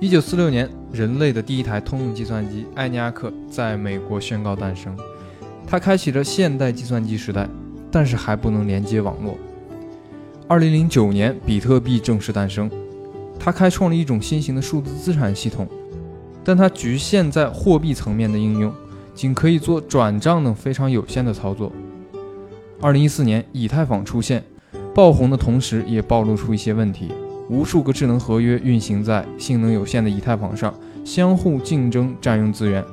一九四六年，人类的第一台通用计算机埃尼亚克在美国宣告诞生，它开启了现代计算机时代，但是还不能连接网络。二零零九年，比特币正式诞生，它开创了一种新型的数字资产系统，但它局限在货币层面的应用，仅可以做转账等非常有限的操作。二零一四年，以太坊出现，爆红的同时也暴露出一些问题。无数个智能合约运行在性能有限的以太坊上，相互竞争占用资源，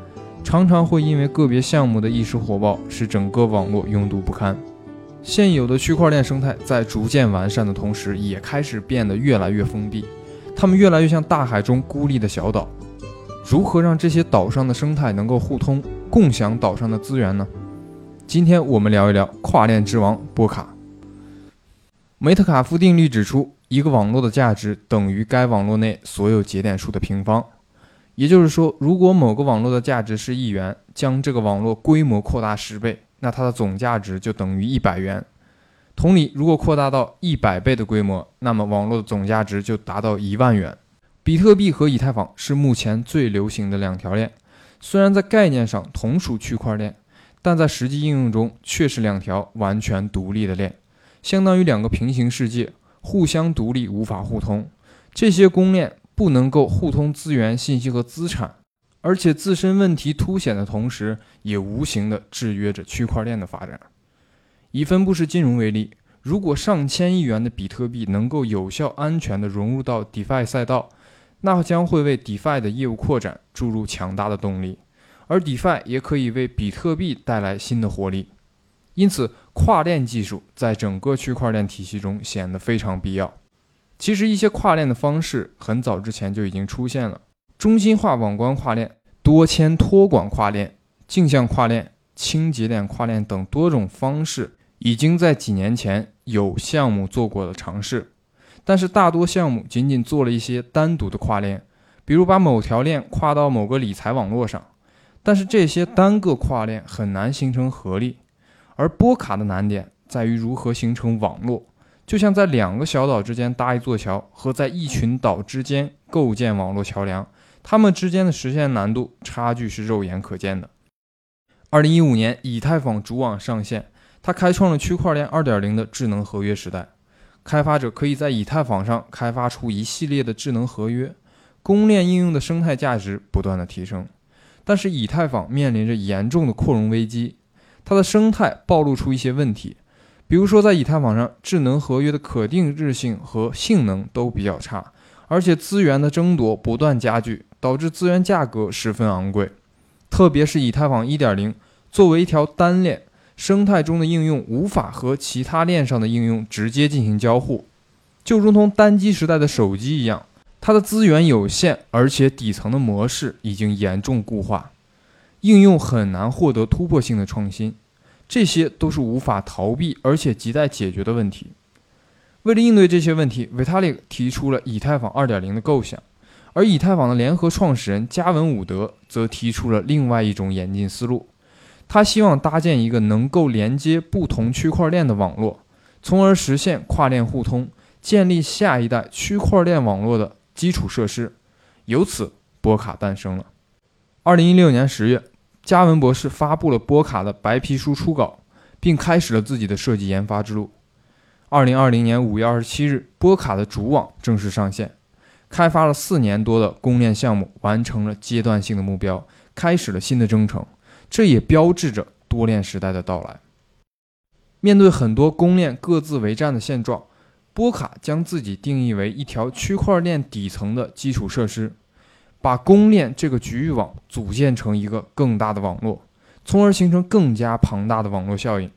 常常会因为个别项目的一时火爆，使整个网络拥堵不堪。现有的区块链生态在逐渐完善的同时，也开始变得越来越封闭，它们越来越像大海中孤立的小岛。如何让这些岛上的生态能够互通，共享岛上的资源呢？今天我们聊一聊跨链之王波卡。梅特卡夫定律指出，一个网络的价值等于该网络内所有节点数的平方。也就是说，如果某个网络的价值是一元，将这个网络规模扩大十倍，那它的总价值就等于一百元。同理，如果扩大到一百倍的规模，那么网络的总价值就达到一万元。比特币和以太坊是目前最流行的两条链，虽然在概念上同属区块链。但在实际应用中，却是两条完全独立的链，相当于两个平行世界，互相独立，无法互通。这些公链不能够互通资源、信息和资产，而且自身问题凸显的同时，也无形地制约着区块链的发展。以分布式金融为例，如果上千亿元的比特币能够有效、安全地融入到 DeFi 赛道，那将会为 DeFi 的业务扩展注入强大的动力。而 DeFi 也可以为比特币带来新的活力，因此跨链技术在整个区块链体系中显得非常必要。其实，一些跨链的方式很早之前就已经出现了：中心化网关跨链、多签托管跨链、镜像跨链、轻节点跨链等多种方式，已经在几年前有项目做过了尝试。但是，大多项目仅仅做了一些单独的跨链，比如把某条链跨到某个理财网络上。但是这些单个跨链很难形成合力，而波卡的难点在于如何形成网络，就像在两个小岛之间搭一座桥，和在一群岛之间构建网络桥梁，它们之间的实现难度差距是肉眼可见的。二零一五年，以太坊主网上线，它开创了区块链二点零的智能合约时代，开发者可以在以太坊上开发出一系列的智能合约，公链应用的生态价值不断的提升。但是以太坊面临着严重的扩容危机，它的生态暴露出一些问题，比如说在以太坊上，智能合约的可定制性和性能都比较差，而且资源的争夺不断加剧，导致资源价格十分昂贵。特别是以太坊1.0作为一条单链，生态中的应用无法和其他链上的应用直接进行交互，就如同单机时代的手机一样。它的资源有限，而且底层的模式已经严重固化，应用很难获得突破性的创新，这些都是无法逃避而且亟待解决的问题。为了应对这些问题，Vitalik 提出了以太坊2.0的构想，而以太坊的联合创始人加文伍德则提出了另外一种演进思路，他希望搭建一个能够连接不同区块链的网络，从而实现跨链互通，建立下一代区块链网络的。基础设施，由此波卡诞生了。二零一六年十月，加文博士发布了波卡的白皮书初稿，并开始了自己的设计研发之路。二零二零年五月二十七日，波卡的主网正式上线，开发了四年多的公链项目完成了阶段性的目标，开始了新的征程。这也标志着多链时代的到来。面对很多公链各自为战的现状。波卡将自己定义为一条区块链底层的基础设施，把公链这个局域网组建成一个更大的网络，从而形成更加庞大的网络效应。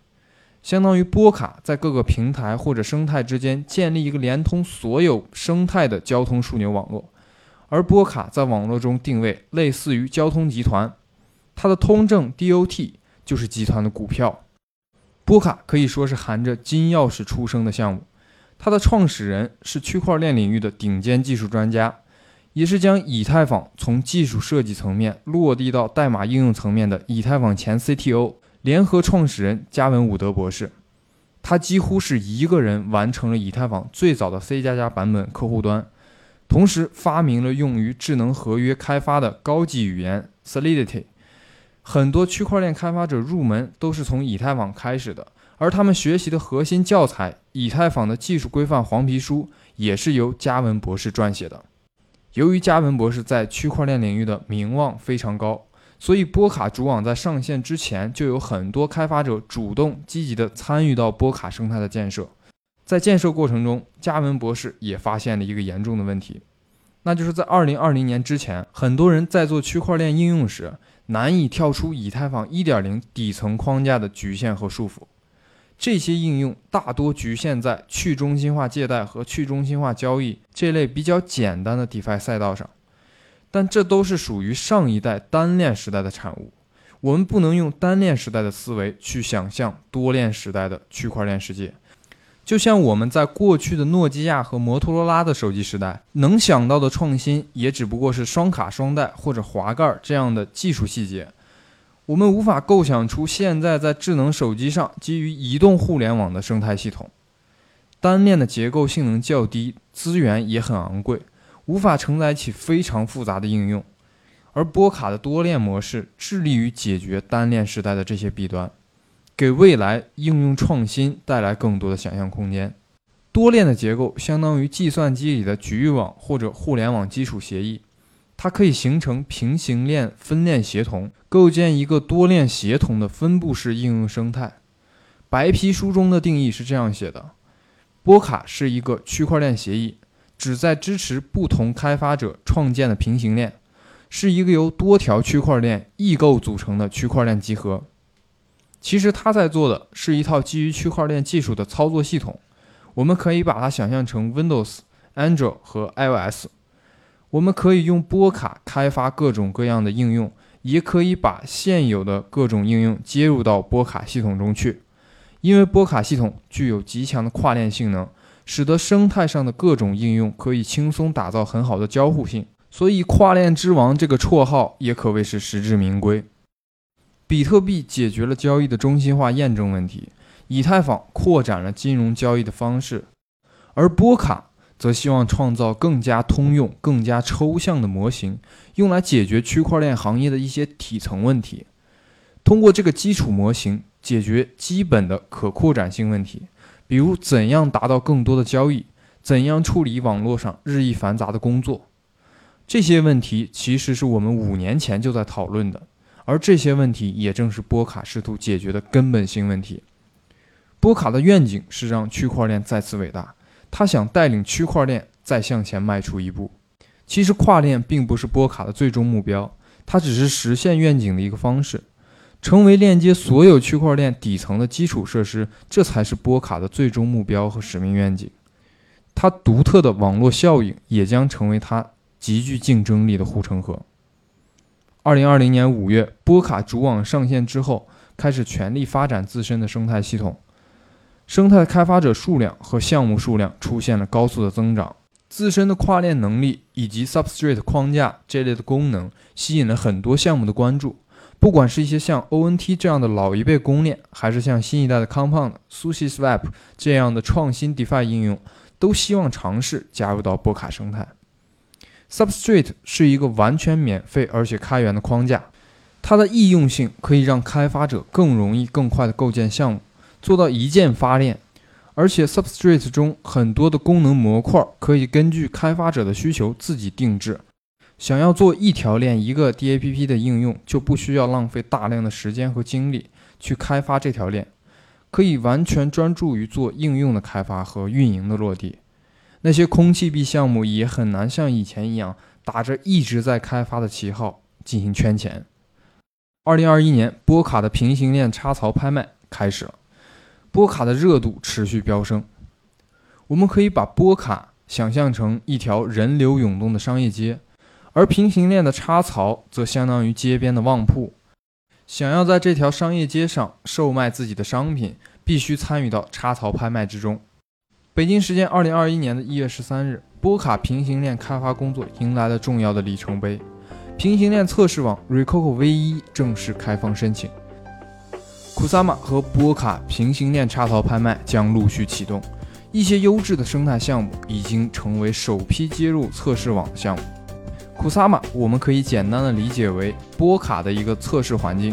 相当于波卡在各个平台或者生态之间建立一个连通所有生态的交通枢纽网络，而波卡在网络中定位类似于交通集团，它的通证 DOT 就是集团的股票。波卡可以说是含着金钥匙出生的项目。它的创始人是区块链领域的顶尖技术专家，也是将以太坊从技术设计层面落地到代码应用层面的以太坊前 CTO、联合创始人加文伍德博士。他几乎是一个人完成了以太坊最早的 C 加加版本客户端，同时发明了用于智能合约开发的高级语言 Solidity。很多区块链开发者入门都是从以太坊开始的，而他们学习的核心教材《以太坊的技术规范黄皮书》也是由加文博士撰写的。由于加文博士在区块链领域的名望非常高，所以波卡主网在上线之前，就有很多开发者主动积极地参与到波卡生态的建设。在建设过程中，加文博士也发现了一个严重的问题，那就是在2020年之前，很多人在做区块链应用时。难以跳出以太坊1.0底层框架的局限和束缚，这些应用大多局限在去中心化借贷和去中心化交易这类比较简单的 DeFi 赛道上，但这都是属于上一代单链时代的产物。我们不能用单链时代的思维去想象多链时代的区块链世界。就像我们在过去的诺基亚和摩托罗拉的手机时代，能想到的创新也只不过是双卡双待或者滑盖这样的技术细节。我们无法构想出现在在智能手机上基于移动互联网的生态系统。单链的结构性能较低，资源也很昂贵，无法承载起非常复杂的应用。而波卡的多链模式致力于解决单链时代的这些弊端。给未来应用创新带来更多的想象空间。多链的结构相当于计算机里的局域网或者互联网基础协议，它可以形成平行链分链协同，构建一个多链协同的分布式应用生态。白皮书中的定义是这样写的：波卡是一个区块链协议，旨在支持不同开发者创建的平行链，是一个由多条区块链异构组成的区块链集合。其实他在做的是一套基于区块链技术的操作系统，我们可以把它想象成 Windows、Android 和 iOS。我们可以用波卡开发各种各样的应用，也可以把现有的各种应用接入到波卡系统中去。因为波卡系统具有极强的跨链性能，使得生态上的各种应用可以轻松打造很好的交互性，所以“跨链之王”这个绰号也可谓是实至名归。比特币解决了交易的中心化验证问题，以太坊扩展了金融交易的方式，而波卡则希望创造更加通用、更加抽象的模型，用来解决区块链行业的一些底层问题。通过这个基础模型，解决基本的可扩展性问题，比如怎样达到更多的交易，怎样处理网络上日益繁杂的工作。这些问题其实是我们五年前就在讨论的。而这些问题也正是波卡试图解决的根本性问题。波卡的愿景是让区块链再次伟大，他想带领区块链再向前迈出一步。其实跨链并不是波卡的最终目标，它只是实现愿景的一个方式。成为链接所有区块链底层的基础设施，这才是波卡的最终目标和使命愿景。它独特的网络效应也将成为它极具竞争力的护城河。二零二零年五月，波卡主网上线之后，开始全力发展自身的生态系统。生态开发者数量和项目数量出现了高速的增长，自身的跨链能力以及 Substrate 框架这类的功能吸引了很多项目的关注。不管是一些像 ONT 这样的老一辈公链，还是像新一代的 Compound、SushiSwap 这样的创新 DeFi 应用，都希望尝试加入到波卡生态。Substrate 是一个完全免费而且开源的框架，它的易用性可以让开发者更容易、更快地构建项目，做到一键发链。而且 Substrate 中很多的功能模块可以根据开发者的需求自己定制。想要做一条链一个 DAPP 的应用，就不需要浪费大量的时间和精力去开发这条链，可以完全专注于做应用的开发和运营的落地。那些空气币项目也很难像以前一样打着一直在开发的旗号进行圈钱。二零二一年，波卡的平行链插槽拍卖开始了，波卡的热度持续飙升。我们可以把波卡想象成一条人流涌动的商业街，而平行链的插槽则相当于街边的旺铺。想要在这条商业街上售卖自己的商品，必须参与到插槽拍卖之中。北京时间二零二一年的一月十三日，波卡平行链开发工作迎来了重要的里程碑，平行链测试网 Recoco V 一正式开放申请库萨玛和波卡平行链插槽拍卖将陆续启动，一些优质的生态项目已经成为首批接入测试网的项目。库萨玛，我们可以简单的理解为波卡的一个测试环境，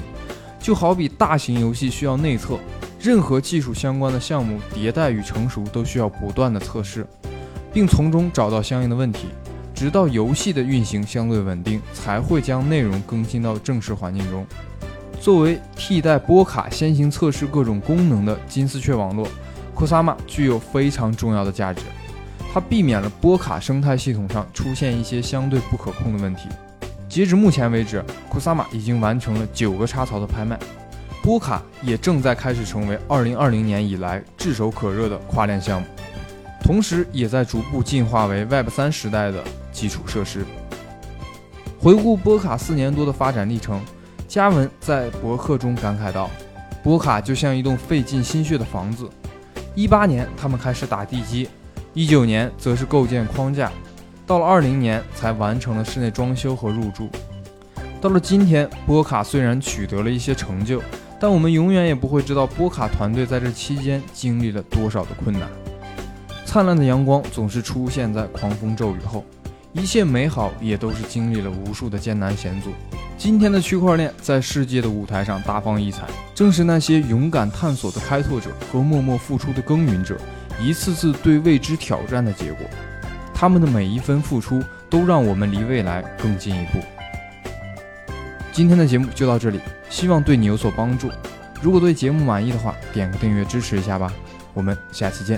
就好比大型游戏需要内测，任何技术相关的项目迭代与成熟都需要不断的测试，并从中找到相应的问题，直到游戏的运行相对稳定，才会将内容更新到正式环境中。作为替代波卡先行测试各种功能的金丝雀网络，，Kusama 具有非常重要的价值。它避免了波卡生态系统上出现一些相对不可控的问题。截止目前为止，库萨玛已经完成了九个插槽的拍卖，波卡也正在开始成为2020年以来炙手可热的跨链项目，同时也在逐步进化为 Web 3时代的基础设施。回顾波卡四年多的发展历程，加文在博客中感慨道：“波卡就像一栋费尽心血的房子，一八年他们开始打地基。”一九年则是构建框架，到了二零年才完成了室内装修和入住。到了今天，波卡虽然取得了一些成就，但我们永远也不会知道波卡团队在这期间经历了多少的困难。灿烂的阳光总是出现在狂风骤雨后，一切美好也都是经历了无数的艰难险阻。今天的区块链在世界的舞台上大放异彩，正是那些勇敢探索的开拓者和默默付出的耕耘者。一次次对未知挑战的结果，他们的每一分付出都让我们离未来更进一步。今天的节目就到这里，希望对你有所帮助。如果对节目满意的话，点个订阅支持一下吧。我们下期见。